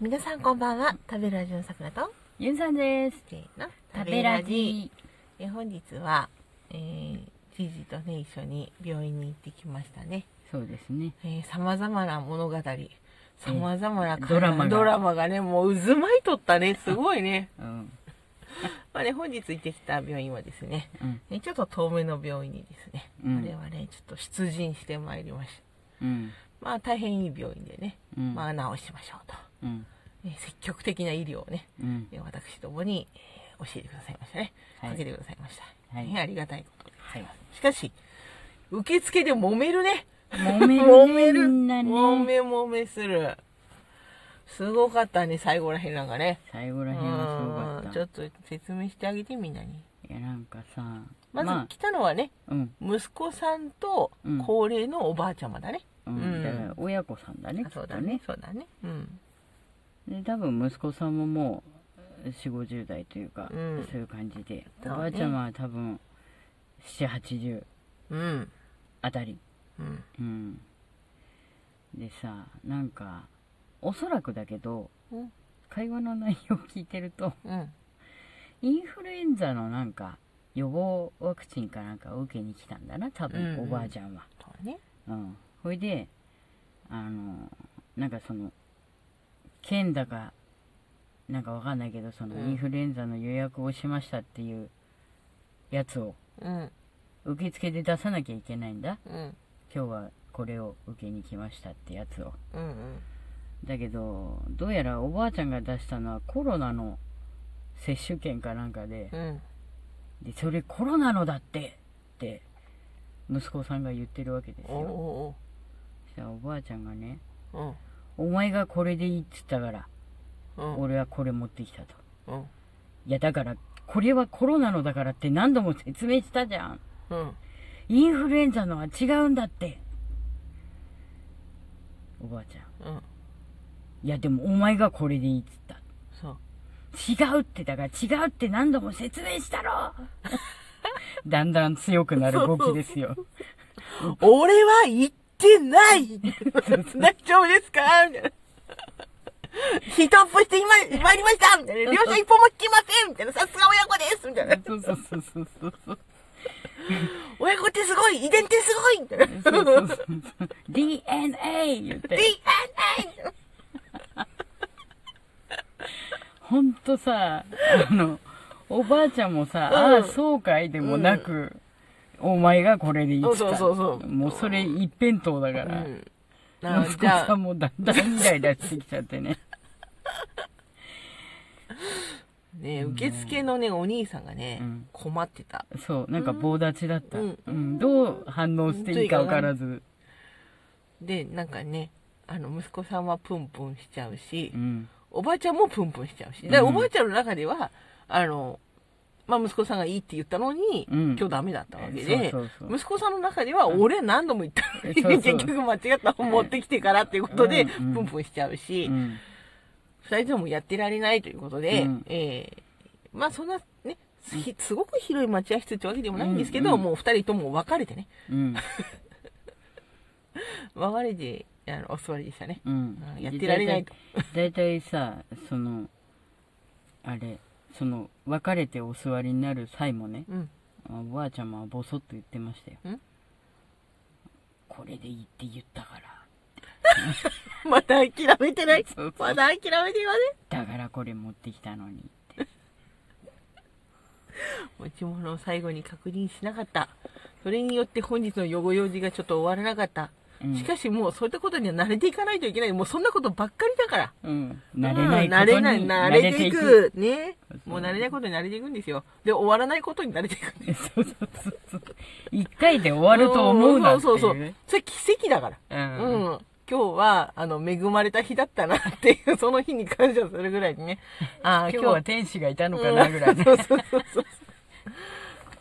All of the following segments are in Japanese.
皆さんこんばんは。食べラジオのさくらと。ゆんさんです。せーの。食べラジ。え本日は、えー、じじとね一緒に病院に行ってきましたね。そうですね。さまざまな物語。さまざまなドラマが。ドラマがねもう渦巻いとったね。すごいね。うん。まあね本日行ってきた病院はですねうん。ねちょっと遠めの病院にですね、うん。我々ねちょっと出陣してまいりました。うん。まあ大変いい病院でね、うん。まあ治しましょうと、うん。えー積極的な医療をねうん。えー私どもに、えー教えてくださいましたね、はいかけてくださいました、はいねありがたいことではい。しかし受付で揉めるね揉めるね。揉める。揉め揉めするすごかったね最後らへんなんかね最後らへんはすごかった。うんちょっと説明してあげてみんなにいや、なんかさ、まず来たのはね、うん。息子さんとうん高齢のおばあちゃまだね、ううんん。だから、親子さんだね。あそうだね。そうだねうんで、多分息子さんももう、4、50代というか、うん。そういう感じで、おばあちゃまは多分、7、80うん。あたり。うん。うん。でさ、なんか、おそらくだけど、うん。会話の内容を聞いてると、うん。インフルエンザのなんか予防ワクチンかなんかを受けに来たんだな多分おばあちゃんは。そうね。うん。ほいであのなんかその県だかなんかわかんないけどそのうん。インフルエンザの予約をしましたっていうやつをうん。受付で出さなきゃいけないんだ。うん。今日はこれを受けに来ましたってやつを。だけどどうやらおばあちゃんが出したのはコロナの接種券かなんかでうん。でそれコロナのだってって息子さんが言ってるわけですよ。おそしたらおばあちゃんがねうお前がこれでいいっつったからうん。うん俺はこれ持ってきたと。うん。いやだからこれはコロナのだからって何度も説明したじゃん。うん。インフルエンザのは違うんだって。おばあちゃん。うん。いやでもお前がこれでいいっつった。そう。違うってだから違うって何度も説明したろ。だんだん強くなる動きですよ。俺は言ってない 大丈夫ですか？みたいな。ヒートアップして今、参りましたみたいな。両者一歩も引きませんみたいな。さすが親子ですみたいな。そうそうそうそうそうそう親子ってすごい遺伝ってすごいみたいな。そうそうそうそう DNA 言って。DNA! ほんとさ、あの、おばあちゃんもさ、うんああ、そうかい？でもなく、お前がこれでいい。そうそうそうもうそれ一辺倒だから。うん。な息子さんもだんだんイライラしてきちゃってね。ね、受付のね、お兄さんがねうん、困ってた。そう、なんか棒立ちだった。ううんん。どう反応していいか分からず。で、なんかね、あの、息子さんはプンプンしちゃうしう、ん。おばあちゃんもプンプンしちゃうし。だからうんおばあちゃんの中では、あの、まあ、息子さんがいいって言ったのに、うん。今日ダメだったわけで、そうそうそう。息子さんの中では、俺何度も言ったのに、結局間違ったの持ってきてからっていうことで、うんうん。プンプンしちゃうし、うん。二人ともやってられないということで、うん。えーまあそんなね、ひすごく広い待合室ってわけでもないんですけど、もう二人とも別れてね、うん。別れて、あの、お座りでしたね。やってられないと。だいたいさ、その、あれ、その、別れてお座りになる際もね、うん。あおばあちゃまはボソッと言ってましたよ。ん？これでいいって言ったから。まだ諦めてない？そうそう。まだ諦めて言わね。だからこれ持ってきたのにって。持ち物を最後に確認しなかった。それによって本日の予後用事がちょっと終わらなかった。うんしかしもうそういったことには慣れていかないといけない。もうそんなことばっかりだから。うん。慣れないうんことに慣れない、慣れていく。ね。もう慣れないことに慣れていくんですよ。で、終わらないことに慣れていくんです。そうそうそうそう。一回で終わると思うなっていう。そうそうそう。それ奇跡だから。う。うんん。今日は、あの、恵まれた日だったなっていう、その日に感謝するぐらいにね。ああ、今日は天使がいたのかなぐらいね。そうそうそうそう。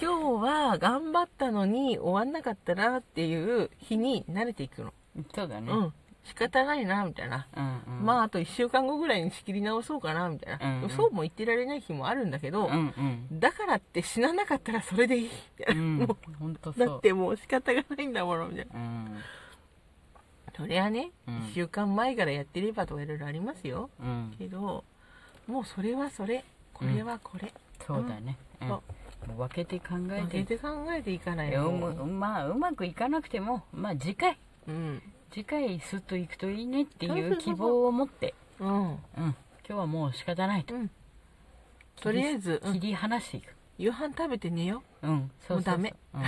今日は頑張ったのに終わんなかったなっていう日に慣れていくの。そうだね。うん。仕方ないな、みたいな。うんうん。まあ、あと1週間後ぐらいに仕切り直そうかな、みたいな。うんうんそうも言ってられない日もあるんだけど、うんうん。だからって死ななかったらそれでいい。みたいなうんもう。だってもう仕方がないんだもの、みたいな。うん。そりゃね、うん1週間前からやってればとかいろいろありますようんけどもうそれはそれこれはこれ、そうだね、うんそもう分けて考え分てけて考えていかないまあうまくいかなくてもまあ次回。うん。次回スッと行くといいねっていう希望を持って。うん。うん。今日はもう仕方ないと。うん。とりあえず、うん。切り離していく。夕飯食べて寝よう。ん。そうそうそう。もうダメ。うん。う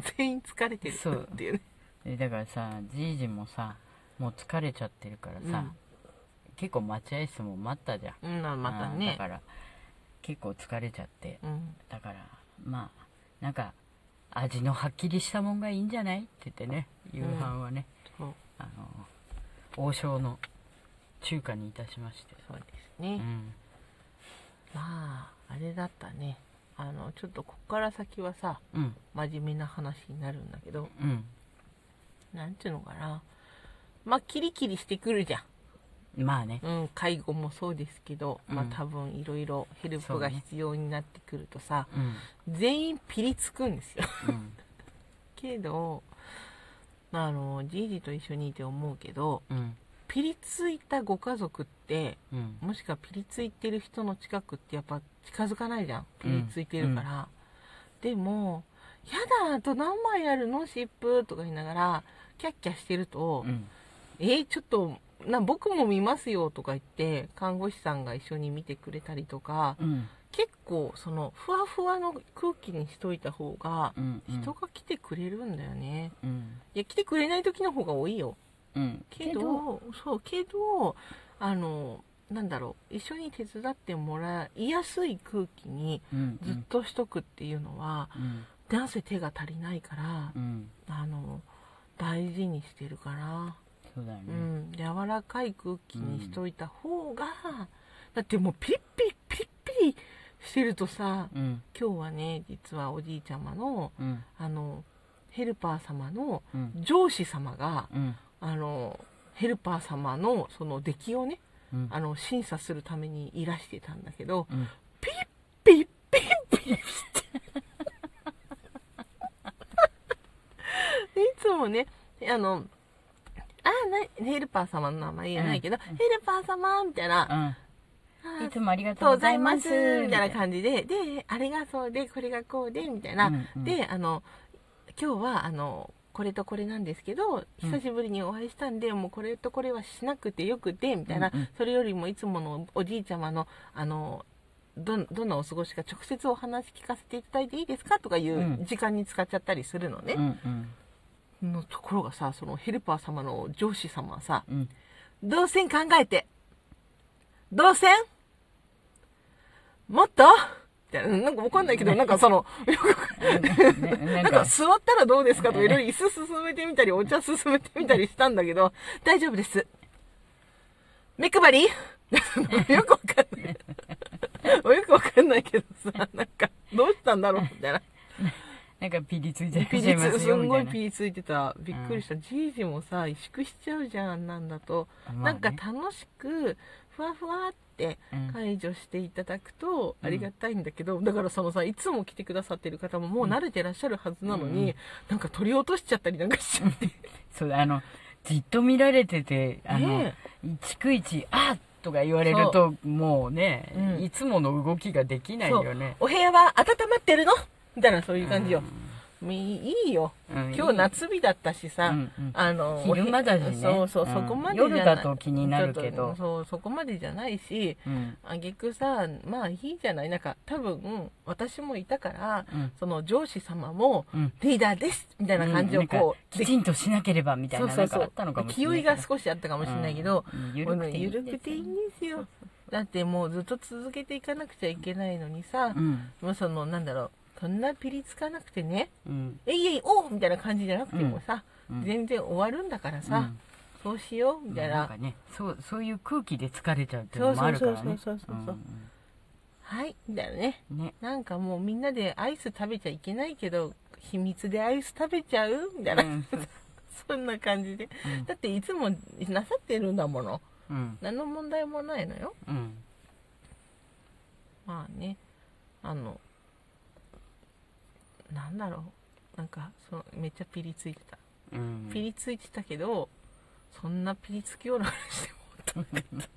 全員疲れてるそう。っていうね。えだからさじいじもさもう疲れちゃってるからさ、結構待合室も待ったじゃん。うん、うん、またうんだねから結構疲れちゃってうん。だからまあなんか味のはっきりしたもんがいいんじゃないって言ってね夕飯はね、そうあの王将の中華にいたしまして。そうですね、うん。まああれだったね。あのちょっとこっから先はさうん。真面目な話になるんだけどうん。なんていうのかな。まあキリキリしてくるじゃんまあね。うん、介護もそうですけど、まあうん多分いろいろヘルプが必要になってくるとさ、うん。全員ピリつくんですよ。うん。けど、まあ、あのじいじと一緒にいて思うけどうん。ピリついたご家族ってうん。もしくはピリついてる人の近くってやっぱ近づかないじゃん。ピリついてるから、でも「やだあと何枚あるの？湿布」とか言いながらキャッキャしてると「うん。えーちょっとな僕も見ますよ」とか言って看護師さんが一緒に見てくれたりとかうん。結構そのふわふわの空気にしといた方がうん人が来てくれるんだよね、うん。いや来てくれない時の方が多いよ。うん。けどそうけどあのなんだろう一緒に手伝ってもらいやすい空気にうんずっとしとくっていうのは、うん。なんせ手が足りないから、うん。あの大事にしてるかな、そうだね。うん、柔らかい空気にしといた方が、だってもうピリッピリピリッピリしてるとさうん今日はね実はおじいちゃまのうんあのヘルパー様のうん上司様がうんあのヘルパー様のその出来をねうんあの審査するためにいらしてたんだけどうんピッピッピッピッしてでいつもねあのあなヘルパー様の名前言えないけど、ヘルパー様みたいな、いつもありがとうございます。すみたいな感じでであれがそうでこれがこうでみたいな、うんうん。であの今日はあのこれとこれなんですけど久しぶりにお会いしたんで、もうこれとこれはしなくてよくてみたいな、うんうん。それよりもいつものおじいちゃまのあのどんどんなお過ごしか直接お話聞かせていただいていいですかとかいううん。時間に使っちゃったりするのね、うんうんのところがさそのヘルパー様の上司様はさうん動線考えて。動線？もっと？みたいななんかわかんないけど、なんかその、よくねなんか。座ったらどうですかとかいろいろ椅子進めてみたり、お茶進めてみたりしたんだけど、大丈夫です。目配り？よくわかんない。よくわかんないけどさ、なんか、どうしたんだろうみたいな。なんかピリついてゃいますすんよみたいな。ごいピリついてた。びっくりした。じいじもさ、萎縮しちゃうじゃん、なんだと。まあね。なんか楽しく、ふわふわってうん。解除していただくとありがたいんだけど、だからそのさいつも来てくださってる方ももう慣れてらっしゃるはずなのに、うんなんか取り落としちゃったりなんかしちゃって、そうあのじっと見られててあの、ね逐一「あっ!」とか言われるともうね、うん。いつもの動きができないよね。お部屋は温まってるの？みたいなそういう感じよ、いいよ。うん。今日夏日だったしさ、うんうん。あの昼間だしね。そうそう、うん。そこまでじゃない。夜だと気になるけど。そうそこまでじゃないしうん。あげくさまあいいじゃない。なんか多分私もいたから、うん。その上司様も、うん。リーダーですみたいな感じをこう、かきちんとしなければみたいなそうそうそう。なんかあったのかもしれない。勢いが少しあったかもしれないけど、うん。緩くていいんですよ。だってもうずっと続けていかなくちゃいけないのにさ、うん。もうそのなんだろうそんなピリつかなくてね。うん。えいえいおうみたいな感じじゃなくてもさ、うん。全然終わるんだからさ、うん。そうしようみたいな、なんかねそうそういう空気で疲れちゃうっていうのもあるからね。そうそうそうそうそうはいみたいなねうんねなんかもうみんなでアイス食べちゃいけないけど秘密でアイス食べちゃうみたいな、うんそんな感じで、うんだっていつもなさってるんだものうん何の問題もないのようんまあねあのなんだろう。なんかそのめっちゃピリついてた、うん。ピリついてたけどそんなピリつくような話でもなかった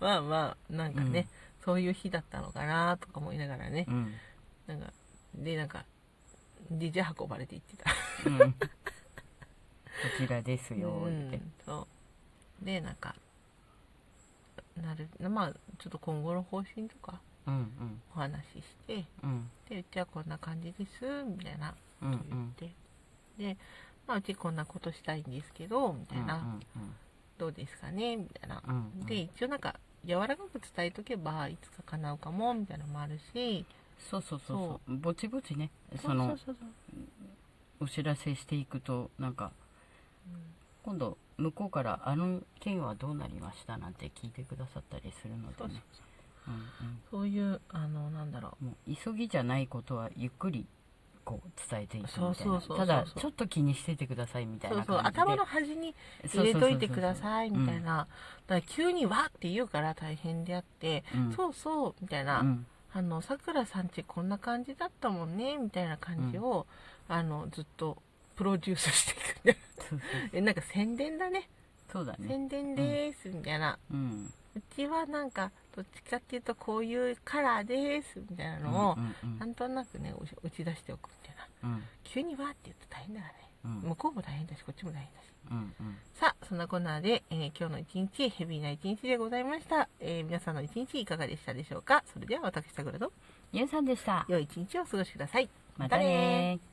まあまあなんかね、そういう日だったのかなとか思いながらね。うん。なんかでなんか DJ 運ばれて行ってた。うん。こちらですようんって。そう。でなんかなるまあちょっと今後の方針とかうんうんお話ししてうん。でうちはこんな感じですみたいなうんうこと言っんて、で、まあ、うちこんなことしたいんですけどみたいな、うんどうですかねみたいな、うんうん。で一応なんか柔らかく伝えとけばいつか叶うかもみたいなのもあるし。そうそうそうそう。ぼちぼちねそそうのそうそうお知らせしていくとなんか今度向こうから「あの件はどうなりました?」なんて聞いてくださったりするのそうそうでねう。んそういうあのなんだろう。う急ぎじゃないことはゆっくりこう伝えていくみたいな。ただちょっと気にしててくださいみたういなそうそう。頭の端に入れといてくださいみたいな。だから急に「わ」って言うから大変であって「うん。そうそう」みたいな、うん。あのさくらさんちこんな感じだったもんねみたいな感じを、あのずっとプロデュースしていくえなんか宣伝だね。そうだね。宣伝ですみたいな、うん。うちはなんかどっちかっていうとこういうカラーですみたいなのを、なんとなくね打ち出しておくみたいな。うん。急にわーって言うと大変だからね、うん。向こうも大変だしこっちも大変だし。うんうん。さあそんなこんなで、えー今日の一日ヘビーな一日でございました、えー皆さんの一日いかがでしたでしょうか？それでは私さくらと。ゆうさんでした。良い一日をお過ごしください。またねー